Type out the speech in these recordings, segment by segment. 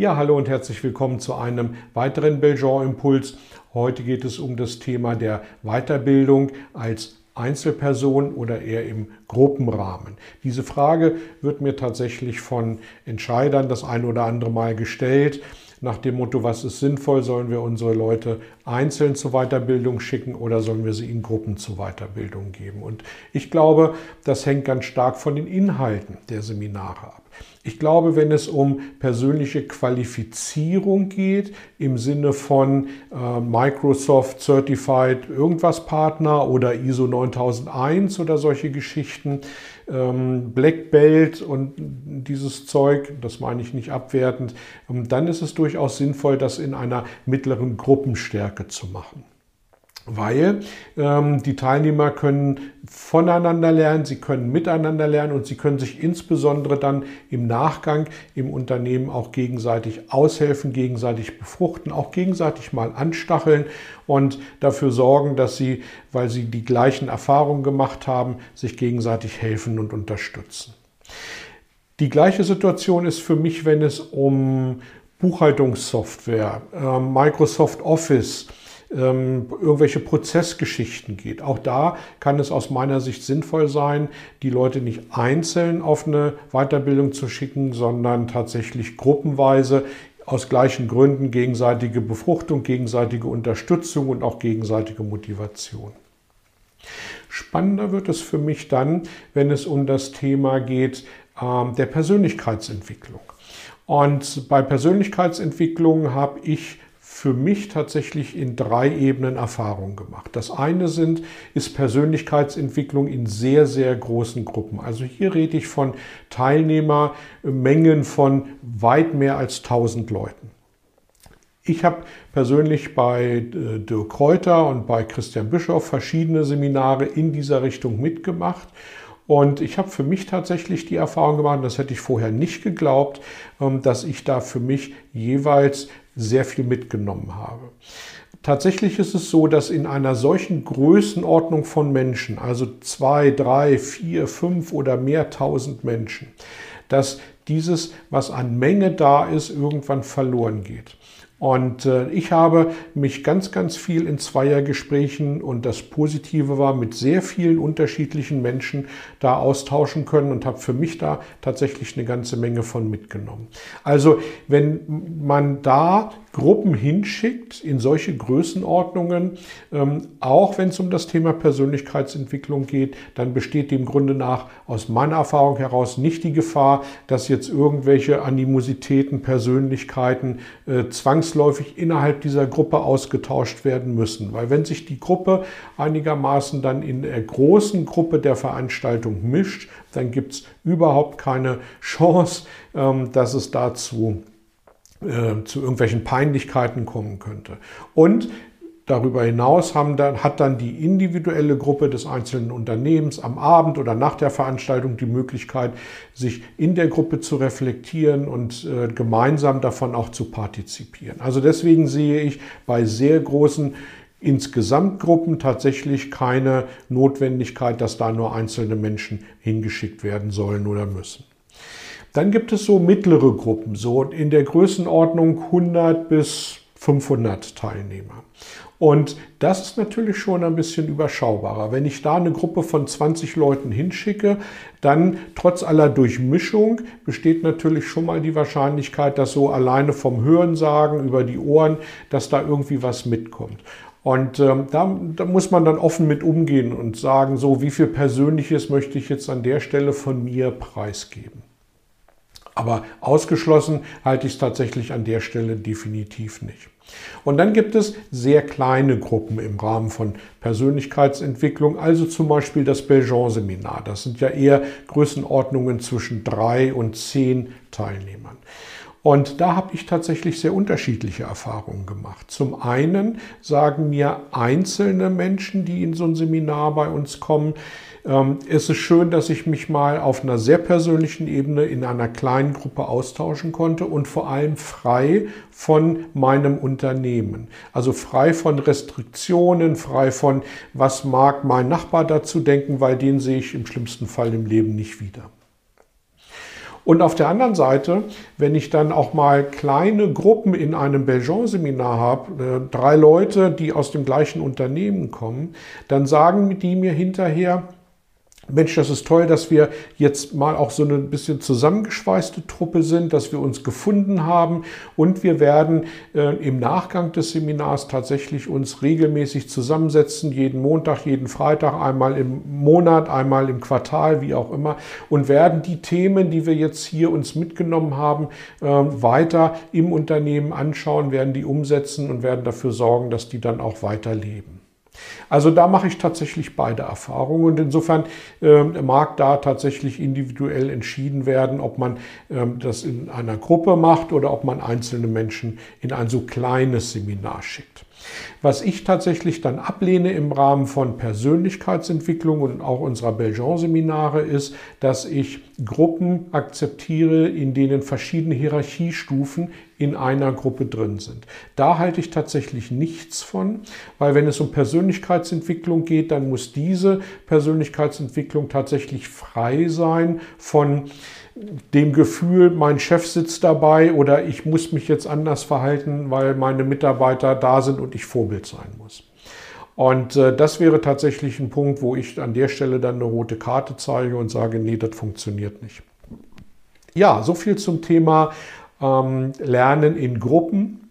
Ja, hallo und herzlich willkommen zu einem weiteren Belgian Impuls. Heute geht es um das Thema der Weiterbildung als Einzelperson oder eher im Gruppenrahmen? Diese Frage wird mir tatsächlich von Entscheidern das ein oder andere Mal gestellt nach dem Motto, was ist sinnvoll, sollen wir unsere Leute einzeln zur Weiterbildung schicken oder sollen wir sie in Gruppen zur Weiterbildung geben? Und ich glaube, das hängt ganz stark von den Inhalten der Seminare ab. Ich glaube, wenn es um persönliche Qualifizierung geht, im Sinne von äh, Microsoft Certified irgendwas Partner oder ISO 9001 oder solche Geschichten, ähm, Black Belt und dieses Zeug, das meine ich nicht abwertend, ähm, dann ist es durchaus sinnvoll, das in einer mittleren Gruppenstärke zu machen weil ähm, die Teilnehmer können voneinander lernen, sie können miteinander lernen und sie können sich insbesondere dann im Nachgang im Unternehmen auch gegenseitig aushelfen, gegenseitig befruchten, auch gegenseitig mal anstacheln und dafür sorgen, dass sie, weil sie die gleichen Erfahrungen gemacht haben, sich gegenseitig helfen und unterstützen. Die gleiche Situation ist für mich, wenn es um Buchhaltungssoftware, äh, Microsoft Office, ähm, irgendwelche Prozessgeschichten geht. Auch da kann es aus meiner Sicht sinnvoll sein, die Leute nicht einzeln auf eine Weiterbildung zu schicken, sondern tatsächlich gruppenweise aus gleichen Gründen gegenseitige Befruchtung, gegenseitige Unterstützung und auch gegenseitige Motivation. Spannender wird es für mich dann, wenn es um das Thema geht äh, der Persönlichkeitsentwicklung. Und bei Persönlichkeitsentwicklung habe ich für mich tatsächlich in drei Ebenen Erfahrung gemacht. Das eine sind, ist Persönlichkeitsentwicklung in sehr, sehr großen Gruppen. Also hier rede ich von Teilnehmermengen von weit mehr als 1000 Leuten. Ich habe persönlich bei äh, Dirk Kräuter und bei Christian Bischoff verschiedene Seminare in dieser Richtung mitgemacht und ich habe für mich tatsächlich die Erfahrung gemacht, das hätte ich vorher nicht geglaubt, ähm, dass ich da für mich jeweils sehr viel mitgenommen habe. Tatsächlich ist es so, dass in einer solchen Größenordnung von Menschen, also zwei, drei, vier, fünf oder mehr tausend Menschen, dass dieses, was an Menge da ist, irgendwann verloren geht. Und äh, ich habe mich ganz, ganz viel in Zweiergesprächen und das Positive war, mit sehr vielen unterschiedlichen Menschen da austauschen können und habe für mich da tatsächlich eine ganze Menge von mitgenommen. Also wenn man da Gruppen hinschickt in solche Größenordnungen, ähm, auch wenn es um das Thema Persönlichkeitsentwicklung geht, dann besteht dem Grunde nach aus meiner Erfahrung heraus nicht die Gefahr, dass jetzt irgendwelche Animositäten, Persönlichkeiten äh, zwangsläufig innerhalb dieser Gruppe ausgetauscht werden müssen. Weil wenn sich die Gruppe einigermaßen dann in der großen Gruppe der Veranstaltung mischt, dann gibt es überhaupt keine Chance, ähm, dass es dazu äh, zu irgendwelchen Peinlichkeiten kommen könnte. Und Darüber hinaus dann, hat dann die individuelle Gruppe des einzelnen Unternehmens am Abend oder nach der Veranstaltung die Möglichkeit, sich in der Gruppe zu reflektieren und äh, gemeinsam davon auch zu partizipieren. Also deswegen sehe ich bei sehr großen Insgesamtgruppen tatsächlich keine Notwendigkeit, dass da nur einzelne Menschen hingeschickt werden sollen oder müssen. Dann gibt es so mittlere Gruppen, so in der Größenordnung 100 bis 500 Teilnehmer. Und das ist natürlich schon ein bisschen überschaubarer. Wenn ich da eine Gruppe von 20 Leuten hinschicke, dann trotz aller Durchmischung besteht natürlich schon mal die Wahrscheinlichkeit, dass so alleine vom Hörensagen über die Ohren, dass da irgendwie was mitkommt. Und ähm, da, da, muss man dann offen mit umgehen und sagen, so wie viel Persönliches möchte ich jetzt an der Stelle von mir preisgeben. Aber ausgeschlossen halte ich es tatsächlich an der Stelle definitiv nicht. Und dann gibt es sehr kleine Gruppen im Rahmen von Persönlichkeitsentwicklung, also zum Beispiel das Belgian-Seminar. Das sind ja eher Größenordnungen zwischen drei und zehn Teilnehmern. Und da habe ich tatsächlich sehr unterschiedliche Erfahrungen gemacht. Zum einen sagen mir einzelne Menschen, die in so ein Seminar bei uns kommen, ähm, es ist schön, dass ich mich mal auf einer sehr persönlichen Ebene in einer kleinen Gruppe austauschen konnte und vor allem frei von meinem Unternehmen. Also frei von Restriktionen, frei von, was mag mein Nachbar dazu denken, weil den sehe ich im schlimmsten Fall im Leben nicht wieder. Und auf der anderen Seite, wenn ich dann auch mal kleine Gruppen in einem Belgian-Seminar habe, äh, drei Leute, die aus dem gleichen Unternehmen kommen, dann sagen die mir hinterher, Mensch, das ist toll, dass wir jetzt mal auch so eine bisschen zusammengeschweißte Truppe sind, dass wir uns gefunden haben und wir werden äh, im Nachgang des Seminars tatsächlich uns regelmäßig zusammensetzen, jeden Montag, jeden Freitag, einmal im Monat, einmal im Quartal, wie auch immer, und werden die Themen, die wir jetzt hier uns mitgenommen haben, äh, weiter im Unternehmen anschauen, werden die umsetzen und werden dafür sorgen, dass die dann auch weiterleben. Also da mache ich tatsächlich beide Erfahrungen und insofern äh, mag da tatsächlich individuell entschieden werden, ob man äh, das in einer Gruppe macht oder ob man einzelne Menschen in ein so kleines Seminar schickt. Was ich tatsächlich dann ablehne im Rahmen von Persönlichkeitsentwicklung und auch unserer Belgian-Seminare ist, dass ich Gruppen akzeptiere, in denen verschiedene Hierarchiestufen in einer Gruppe drin sind. Da halte ich tatsächlich nichts von, weil wenn es um Persönlichkeitsentwicklung geht, dann muss diese Persönlichkeitsentwicklung tatsächlich frei sein von dem Gefühl, mein Chef sitzt dabei oder ich muss mich jetzt anders verhalten, weil meine Mitarbeiter da sind und ich Vorbild sein muss. Und äh, das wäre tatsächlich ein Punkt, wo ich an der Stelle dann eine rote Karte zeige und sage, nee, das funktioniert nicht. Ja, so viel zum Thema ähm, Lernen in Gruppen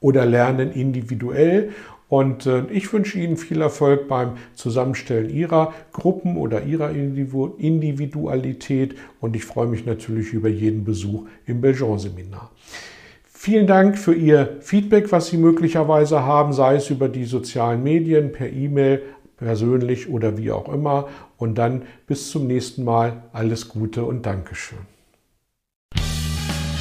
oder Lernen individuell. Und äh, ich wünsche Ihnen viel Erfolg beim Zusammenstellen Ihrer Gruppen oder Ihrer Individualität. Und ich freue mich natürlich über jeden Besuch im Belgian-Seminar. Vielen Dank für Ihr Feedback, was Sie möglicherweise haben, sei es über die sozialen Medien, per E-Mail, persönlich oder wie auch immer. Und dann bis zum nächsten Mal. Alles Gute und Dankeschön.